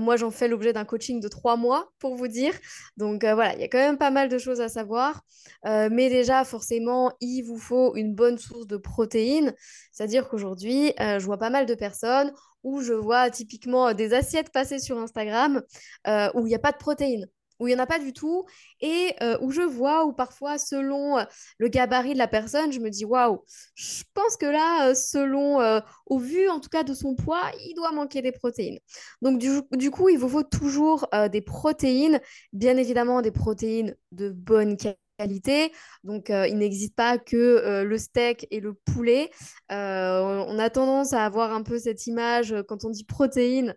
S2: moi, j'en fais l'objet d'un coaching de trois mois, pour vous dire. Donc voilà, il y a quand même pas mal de choses à savoir. Mais déjà, forcément, il vous faut une bonne source de protéines. C'est-à-dire qu'aujourd'hui, je vois pas mal de personnes où je vois typiquement des assiettes passer sur Instagram où il n'y a pas de protéines où il n'y en a pas du tout, et euh, où je vois, où parfois, selon euh, le gabarit de la personne, je me dis, waouh, je pense que là, euh, selon, au vu en tout cas de son poids, il doit manquer des protéines. Donc, du, coup, il vous faut toujours des protéines, bien évidemment des protéines de bonne qualité. Donc, il n'existe pas que le steak et le poulet. On a tendance à avoir un peu cette image quand on dit protéines,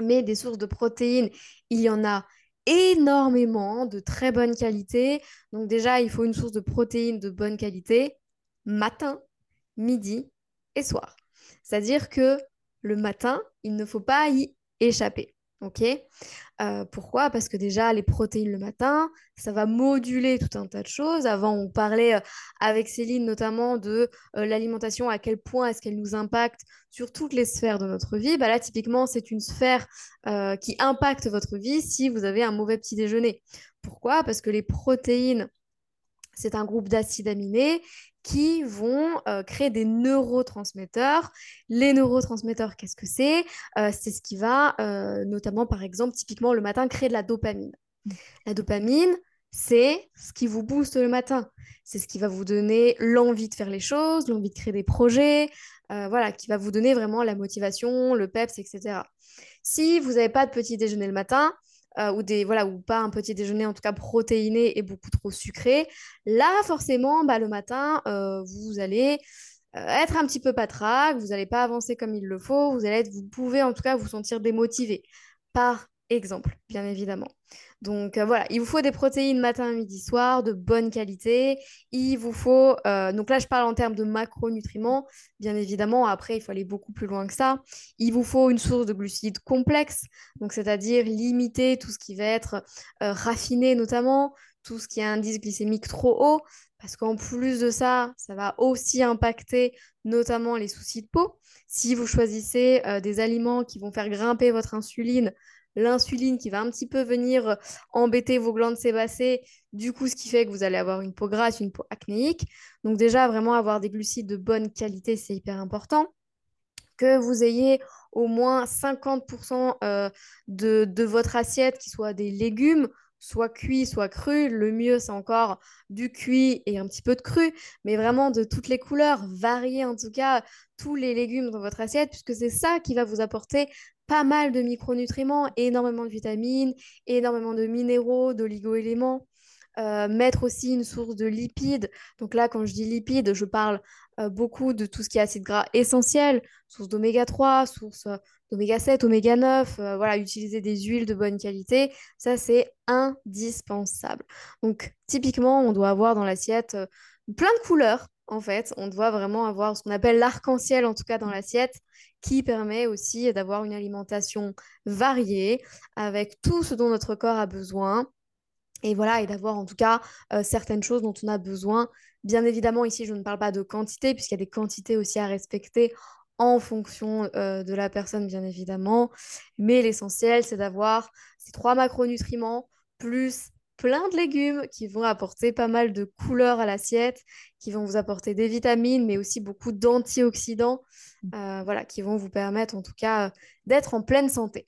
S2: mais des sources de protéines, il y en a énormément de très bonne qualité. Donc déjà, il faut une source de protéines de bonne qualité matin, midi et soir. C'est-à-dire que le matin, il ne faut pas y échapper. Ok Euh, Pourquoi? Parce que déjà, les protéines le matin, ça va moduler tout un tas de choses. Avant, on parlait euh, avec Céline notamment de euh, l'alimentation, à quel point est-ce qu'elle nous impacte sur toutes les sphères de notre vie. Bah là, typiquement, c'est une sphère qui impacte votre vie si vous avez un mauvais petit déjeuner. Pourquoi? Parce que les protéines, c'est un groupe d'acides aminés qui vont euh, créer des neurotransmetteurs. Les neurotransmetteurs, qu'est-ce que c'est? Euh, C'est ce qui va, euh, notamment par exemple, typiquement le matin, créer de la dopamine. La dopamine, c'est ce qui vous booste le matin. C'est ce qui va vous donner l'envie de faire les choses, l'envie de créer des projets, voilà, qui va vous donner vraiment la motivation, le peps, etc. Si vous n'avez pas de petit déjeuner le matin, euh, ou, des, voilà, ou pas un petit déjeuner en tout cas protéiné et beaucoup trop sucré, là forcément, bah, le matin, euh, vous allez euh, être un petit peu patraque, vous n'allez pas avancer comme il le faut, vous, allez vous pouvez en tout cas vous sentir démotivé. Par exemple, bien évidemment. Donc euh, voilà, il vous faut des protéines matin, midi, soir, de bonne qualité. Il vous faut, euh, donc là je parle en termes de macronutriments, bien évidemment, après il faut aller beaucoup plus loin que ça. Il vous faut une source de glucides complexe, donc c'est-à-dire limiter tout ce qui va être euh, raffiné notamment, tout ce qui a un indice glycémique trop haut, parce qu'en plus de ça, ça va aussi impacter notamment les soucis de peau. Si vous choisissez des aliments qui vont faire grimper votre insuline, l'insuline qui va un petit peu venir euh, embêter vos glandes sébacées, du coup, ce qui fait que vous allez avoir une peau grasse, une peau acnéique. Donc déjà, vraiment avoir des glucides de bonne qualité, c'est hyper important. Que vous ayez au moins 50% euh, de, de votre assiette qui soit des légumes, soit cuit, soit cru. Le mieux, c'est encore du cuit et un petit peu de cru, mais vraiment de toutes les couleurs, varier en tout cas tous les légumes dans votre assiette, puisque c'est ça qui va vous apporter pas mal de micronutriments, énormément de vitamines, énormément de minéraux, d'oligo-éléments. Euh, mettre aussi une source de lipides. Donc là, quand je dis lipides, je parle euh, beaucoup de tout ce qui est acide gras essentiel, source d'oméga 3, source euh, d'oméga 7, oméga 9, voilà, utiliser des huiles de bonne qualité, ça c'est indispensable. Donc typiquement, on doit avoir dans l'assiette plein de couleurs, en fait. On doit vraiment avoir ce qu'on appelle l'arc-en-ciel, en tout cas dans l'assiette, qui permet aussi d'avoir une alimentation variée avec tout ce dont notre corps a besoin. Et voilà, et d'avoir en tout cas euh, certaines choses dont on a besoin. Bien évidemment, ici, je ne parle pas de quantité, puisqu'il y a des quantités aussi à respecter en fonction euh, de la personne, bien évidemment. Mais l'essentiel, c'est d'avoir ces trois macronutriments plus plein de légumes qui vont apporter pas mal de couleurs à l'assiette, qui vont vous apporter des vitamines, mais aussi beaucoup d'antioxydants, mmh. euh, voilà, qui vont vous permettre en tout cas d'être en pleine santé.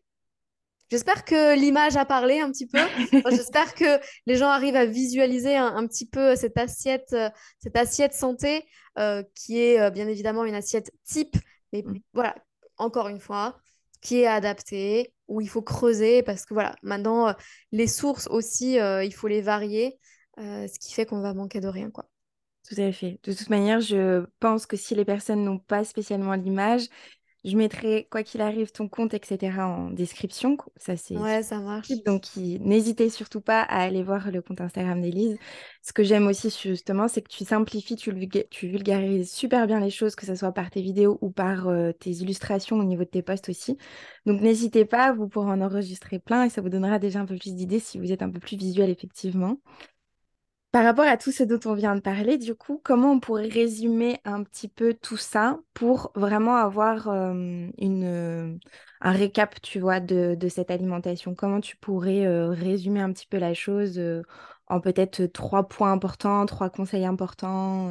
S2: J'espère que l'image a parlé un petit peu. J'espère que les gens arrivent à visualiser un, petit peu cette assiette, euh, cette assiette santé, euh, qui est bien évidemment une assiette type, mais mmh. voilà, encore une fois, qui est adaptée, où il faut creuser parce que voilà, maintenant, euh, les sources aussi, euh, il faut les varier, euh, ce qui fait qu'on va manquer de rien, quoi.
S1: Tout à fait. De toute manière, je pense que si les personnes n'ont pas spécialement l'image, je mettrai, quoi qu'il arrive, ton compte, etc. en description. Ça, c'est
S2: ouais, ça marche.
S1: Donc, n'hésitez surtout pas à aller voir le compte Instagram d'Elise. Ce que j'aime aussi, justement, c'est que tu simplifies, tu, vulgarises super bien les choses, que ce soit par tes vidéos ou par euh, tes illustrations au niveau de tes posts aussi. Donc, n'hésitez pas, vous pourrez en enregistrer plein et ça vous donnera déjà un peu plus d'idées si vous êtes un peu plus visuel, effectivement. Par rapport à tout ce dont on vient de parler, du coup, comment on pourrait résumer un petit peu tout ça pour vraiment avoir une, un récap, tu vois, de, cette alimentation? Comment tu pourrais résumer un petit peu la chose en peut-être trois points importants, trois conseils importants?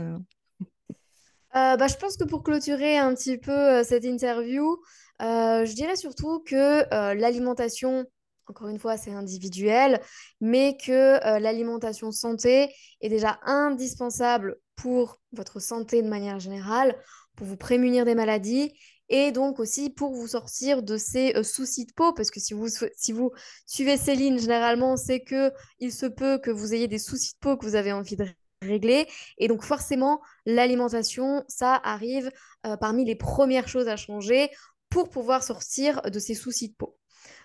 S2: bah, je pense que pour clôturer un petit peu cette interview, je dirais surtout que l'alimentation encore une fois, c'est individuel, mais que euh, l'alimentation santé est déjà indispensable pour votre santé de manière générale, pour vous prémunir des maladies et donc aussi pour vous sortir de ces euh, soucis de peau, parce que si vous, si vous suivez Céline, généralement, c'est que il se peut que vous ayez des soucis de peau que vous avez envie de régler. Et donc forcément, l'alimentation, ça arrive euh, parmi les premières choses à changer pour pouvoir sortir de ces soucis de peau.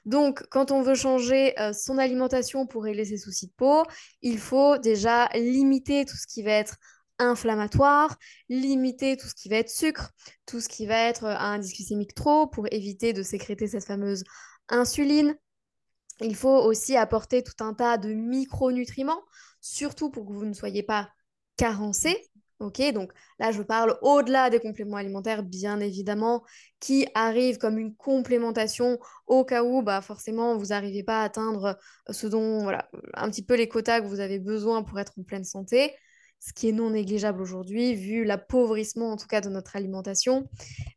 S2: Donc, quand on veut changer euh, son alimentation pour régler ses soucis de peau, il faut déjà limiter tout ce qui va être inflammatoire, limiter tout ce qui va être sucre, tout ce qui va être euh, un indice glycémique trop pour éviter de sécréter cette fameuse insuline. Il faut aussi apporter tout un tas de micronutriments, surtout pour que vous ne soyez pas carencé. Ok, donc là, je parle au-delà des compléments alimentaires, bien évidemment, qui arrivent comme une complémentation au cas où, bah, forcément, vous n'arrivez pas à atteindre euh, ce dont, voilà, un petit peu les quotas que vous avez besoin pour être en pleine santé. ce qui est non négligeable aujourd'hui, vu l'appauvrissement en tout cas de notre alimentation.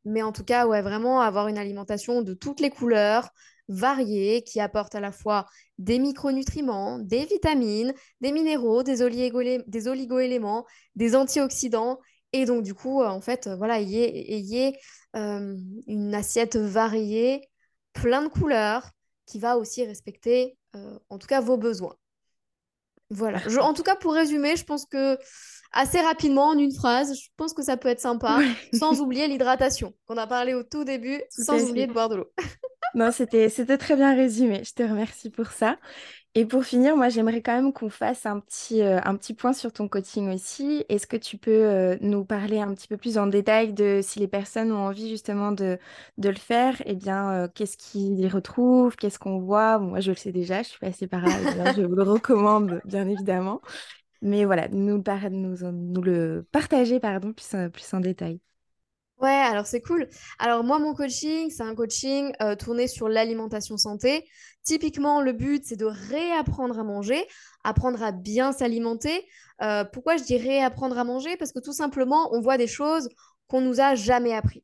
S2: Mais en tout cas, ouais, vraiment avoir une alimentation de toutes les couleurs, variée, qui apporte à la fois des micronutriments, des vitamines, des minéraux, des, des oligo-éléments, des antioxydants. Et donc, du coup, en fait, voilà, ayez, euh, une assiette variée, plein de couleurs, qui va aussi respecter, euh, en tout cas, vos besoins. Voilà. en tout cas, pour résumer, je pense que assez rapidement, en une phrase, je pense que ça peut être sympa, sans oublier l'hydratation, qu'on a parlé au tout début, sans oublier de boire de l'eau.
S1: non, c'était, très bien résumé. Je te remercie pour ça. Et pour finir, moi, j'aimerais quand même qu'on fasse un petit, euh, un petit point sur ton coaching aussi. Est-ce que tu peux euh, nous parler un petit peu plus en détail de si les personnes ont envie justement de, de le faire, eh bien, euh, qu'est-ce qu'ils y retrouvent, qu'est-ce qu'on voit? Moi, je le sais déjà, je suis passée par là, je vous le recommande, bien évidemment. Mais voilà, nous, le partager pardon, plus, plus en détail.
S2: Ouais, alors c'est cool. Alors moi, mon coaching, c'est un coaching euh, tourné sur l'alimentation santé. Typiquement, le but, c'est de réapprendre à manger, apprendre à bien s'alimenter. Euh, pourquoi je dis réapprendre à manger? Parce que tout simplement, on voit des choses qu'on nous a jamais appris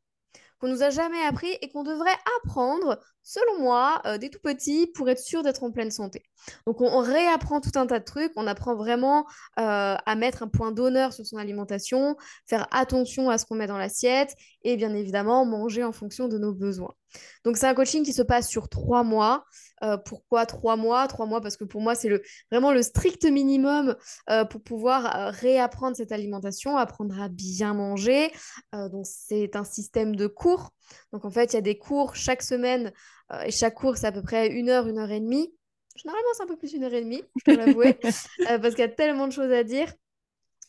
S2: qu'on nous a jamais appris et qu'on devrait apprendre, selon moi, euh, des tout petits pour être sûr d'être en pleine santé. Donc on, réapprend tout un tas de trucs, on apprend vraiment euh, à mettre un point d'honneur sur son alimentation, faire attention à ce qu'on met dans l'assiette et bien évidemment manger en fonction de nos besoins. Donc c'est un coaching qui se passe sur trois mois. Euh, pourquoi trois mois? Trois mois parce que pour moi, c'est le, vraiment le strict minimum euh, pour pouvoir réapprendre cette alimentation, apprendre à bien manger. donc c'est un système de cours. Donc en fait, il y a des cours chaque semaine et chaque cours, c'est à peu près une heure, une heure et demie. Généralement, c'est un peu plus une heure et demie, je peux l'avouer, parce qu'il y a tellement de choses à dire.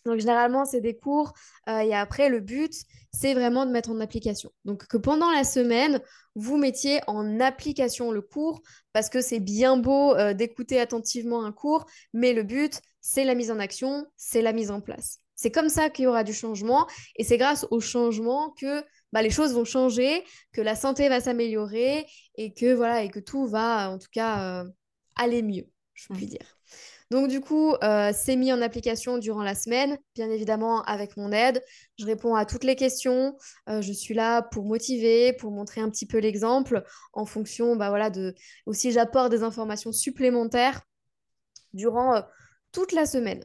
S2: Donc généralement, c'est des cours euh, et après, le but, c'est vraiment de mettre en application. Donc que pendant la semaine, vous mettiez en application le cours parce que c'est bien beau euh, d'écouter attentivement un cours, mais le but, c'est la mise en action, c'est la mise en place. C'est comme ça qu'il y aura du changement et c'est grâce au changement que bah, les choses vont changer, que la santé va s'améliorer et que voilà et que tout va en tout cas euh, aller mieux, je puis mmh. dire. Donc du coup, euh, c'est mis en application durant la semaine, bien évidemment avec mon aide. Je réponds à toutes les questions. Euh, je suis là pour motiver, pour montrer un petit peu l'exemple en fonction, bah voilà, de aussi j'apporte des informations supplémentaires durant euh, toute la semaine.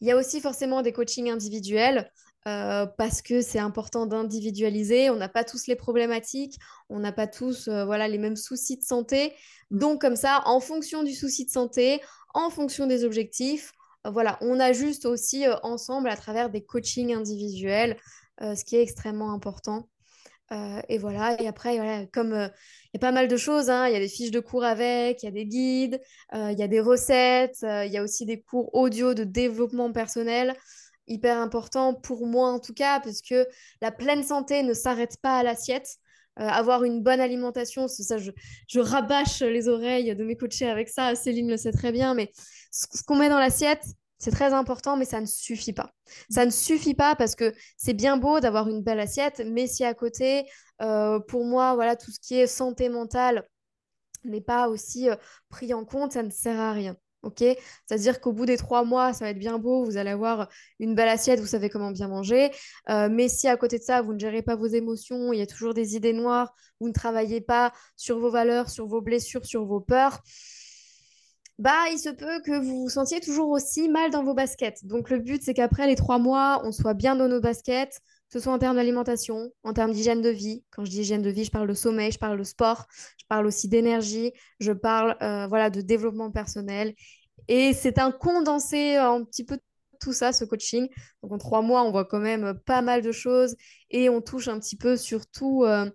S2: Il y a aussi forcément des coachings individuels. Parce que c'est important d'individualiser. On n'a pas tous les problématiques, on n'a pas tous voilà, les mêmes soucis de santé. Donc comme ça, en fonction du souci de santé, en fonction des objectifs. Euh, voilà, on ajuste aussi euh, ensemble à travers des coachings individuels, euh, ce qui est extrêmement important. et voilà, et après, comme il y a pas mal de choses, hein, il y a des fiches de cours avec, il y a des guides, il y a des recettes, il y a aussi des cours audio de développement personnel hyper important pour moi en tout cas, parce que la pleine santé ne s'arrête pas à l'assiette. Euh, avoir une bonne alimentation, ça, je, rabâche les oreilles de mes coachés avec ça. Céline le sait très bien, mais ce, qu'on met dans l'assiette, c'est très important, mais ça ne suffit pas. Ça ne suffit pas parce que c'est bien beau d'avoir une belle assiette, mais si à côté, euh, pour moi, voilà, tout ce qui est santé mentale n'est pas aussi euh, pris en compte, ça ne sert à rien C'est-à-dire qu'au bout des trois mois, ça va être bien beau, vous allez avoir une belle assiette, vous savez comment bien manger. Euh, mais si à côté de ça, vous ne gérez pas vos émotions, il y a toujours des idées noires, vous ne travaillez pas sur vos valeurs, sur vos blessures, sur vos peurs, bah, il se peut que vous vous sentiez toujours aussi mal dans vos baskets. Donc le but, c'est qu'après les trois mois, on soit bien dans nos baskets, ce soit en termes d'alimentation, en termes d'hygiène de vie. Quand je dis hygiène de vie, je parle de sommeil, je parle de sport, je parle aussi d'énergie, je parle euh, voilà, de développement personnel. Et c'est un condensé euh, un petit peu tout ça, ce coaching. Donc en trois mois, on voit quand même pas mal de choses et on touche un petit peu sur tout, euh,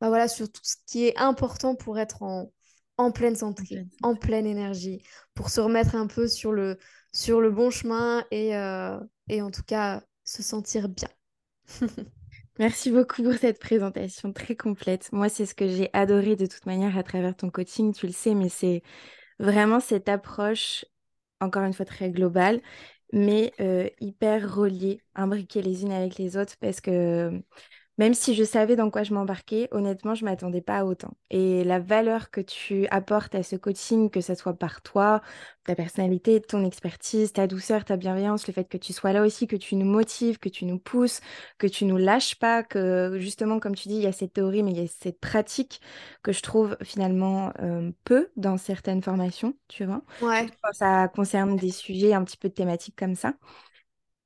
S2: bah voilà, sur tout ce qui est important pour être en, en pleine santé, en pleine énergie, pour se remettre un peu sur le, sur le bon chemin et, et en tout cas se sentir bien.
S1: Merci beaucoup pour cette présentation très complète. Moi, c'est ce que j'ai adoré de toute manière à travers ton coaching, tu le sais, mais c'est vraiment cette approche, encore une fois très globale, mais euh, hyper reliée, imbriquée les unes avec les autres, parce que Même si je savais dans quoi je m'embarquais, honnêtement, je m'attendais pas à autant. Et la valeur que tu apportes à ce coaching, que ce soit par toi, ta personnalité, ton expertise, ta douceur, ta bienveillance, le fait que tu sois là aussi, que tu nous motives, que tu nous pousses, que tu nous lâches pas, que justement, comme tu dis, il y a cette théorie, mais il y a cette pratique que je trouve finalement euh, peu dans certaines formations, tu vois.
S2: Ouais.
S1: Quand ça concerne des sujets un petit peu de thématiques comme ça.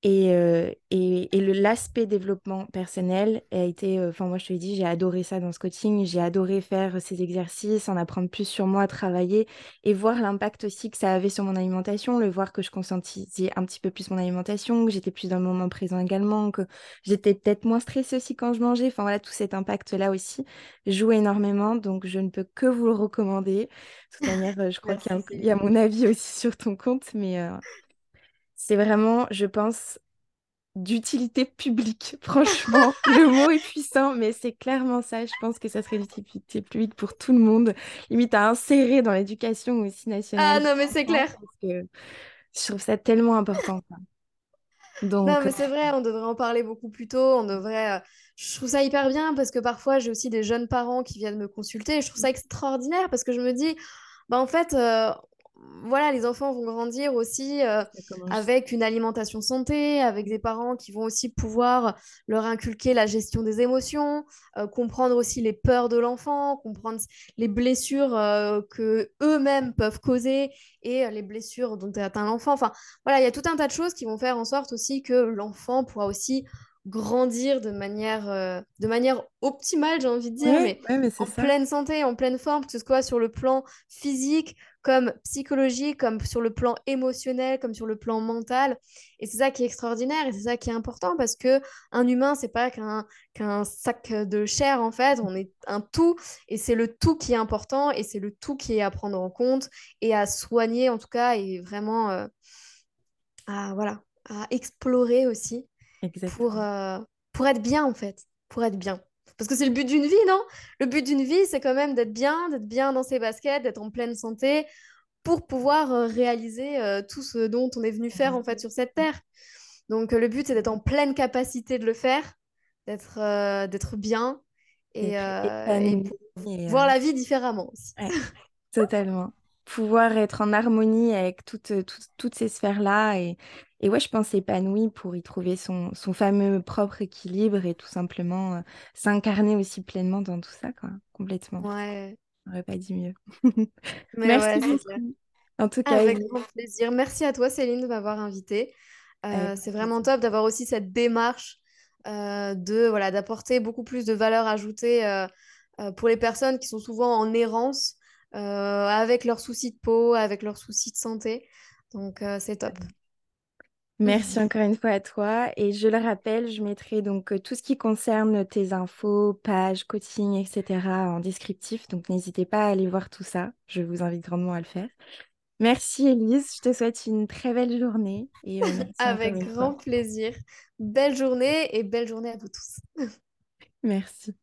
S1: Et, euh, et, et le- l'aspect développement personnel a été, euh, enfin moi je te l'ai dit, j'ai adoré ça dans ce coaching, j'ai adoré faire ces exercices, en apprendre plus sur moi, travailler et voir l'impact aussi que ça avait sur mon alimentation, le voir que je conscientisais un petit peu plus mon alimentation, que j'étais plus dans le moment présent également, que j'étais peut-être moins stressée aussi quand je mangeais, enfin voilà, tout cet impact-là aussi joue énormément, donc je ne peux que vous le recommander. De toute manière, euh, je crois qu'il y a, y mon avis aussi sur ton compte, mais... euh, c'est vraiment, je pense, d'utilité publique. Franchement, le mot est puissant, mais c'est clairement ça. Je pense que ça serait d'utilité publique pour tout le monde, limite à insérer dans l'éducation aussi
S2: Ah
S1: nationale
S2: non, mais c'est clair.
S1: parce que je trouve ça tellement important. ça.
S2: Non,
S1: Donc,
S2: mais c'est vrai, on devrait en parler beaucoup plus tôt. On devrait. euh, Je trouve ça hyper bien parce que parfois j'ai aussi des jeunes parents qui viennent me consulter et je trouve ça extraordinaire parce que je me dis, bah en fait, euh, voilà, les enfants vont grandir aussi euh, avec une alimentation santé, avec des parents qui vont aussi pouvoir leur inculquer la gestion des émotions, euh, comprendre aussi les peurs de l'enfant, comprendre les blessures euh, que eux-mêmes peuvent causer et euh, les blessures dont est atteint l'enfant. Enfin, voilà, il y a tout un tas de choses qui vont faire en sorte aussi que l'enfant pourra aussi grandir de manière, euh, de manière optimale, j'ai envie de dire,
S1: Ouais,
S2: mais
S1: ouais, mais c'est
S2: en
S1: ça.
S2: pleine santé, en pleine forme, que ce soit sur le plan physique, comme psychologique, comme sur le plan émotionnel, comme sur le plan mental. Et c'est ça qui est extraordinaire et c'est ça qui est important parce que un humain, c'est pas qu'un qu'un sac de chair en fait, on est un tout et c'est le tout qui est important et c'est le tout qui est à prendre en compte et à soigner en tout cas et vraiment euh, à voilà, à explorer aussi pour euh, pour être bien en fait, pour être bien. Parce que c'est le but d'une vie, non? Le but d'une vie, c'est quand même d'être bien, d'être bien dans ses baskets, d'être en pleine santé, pour pouvoir euh, réaliser euh, tout ce dont on est venu faire en fait sur cette terre. Donc euh, le but c'est d'être en pleine capacité de le faire, d'être euh, d'être bien et, euh, et voir la vie différemment aussi.
S1: ouais. Totalement. Pouvoir être en harmonie avec toutes, toutes, toutes ces sphères-là et, et ouais, je pense épanoui pour y trouver son, son fameux propre équilibre et tout simplement euh, s'incarner aussi pleinement dans tout ça, quoi. Complètement.
S2: Ouais,
S1: J'aurais pas dit mieux.
S2: mais
S1: Merci
S2: ouais.
S1: En tout cas,
S2: Avec grand plaisir. Merci à toi Céline de m'avoir invitée. Euh, c'est vraiment top d'avoir aussi cette démarche euh, de voilà d'apporter beaucoup plus de valeur ajoutée euh, pour les personnes qui sont souvent en errance avec leurs soucis de peau, avec leurs soucis de santé. Donc c'est top.
S1: Merci encore une fois à toi. Et je le rappelle, je mettrai donc euh, tout ce qui concerne tes infos, pages, coaching, etc. en descriptif. Donc n'hésitez pas à aller voir tout ça. Je vous invite grandement à le faire. Merci Elise, je te souhaite une très belle journée et
S2: Avec
S1: fois.
S2: grand plaisir. Belle journée et belle journée à vous tous.
S1: Merci.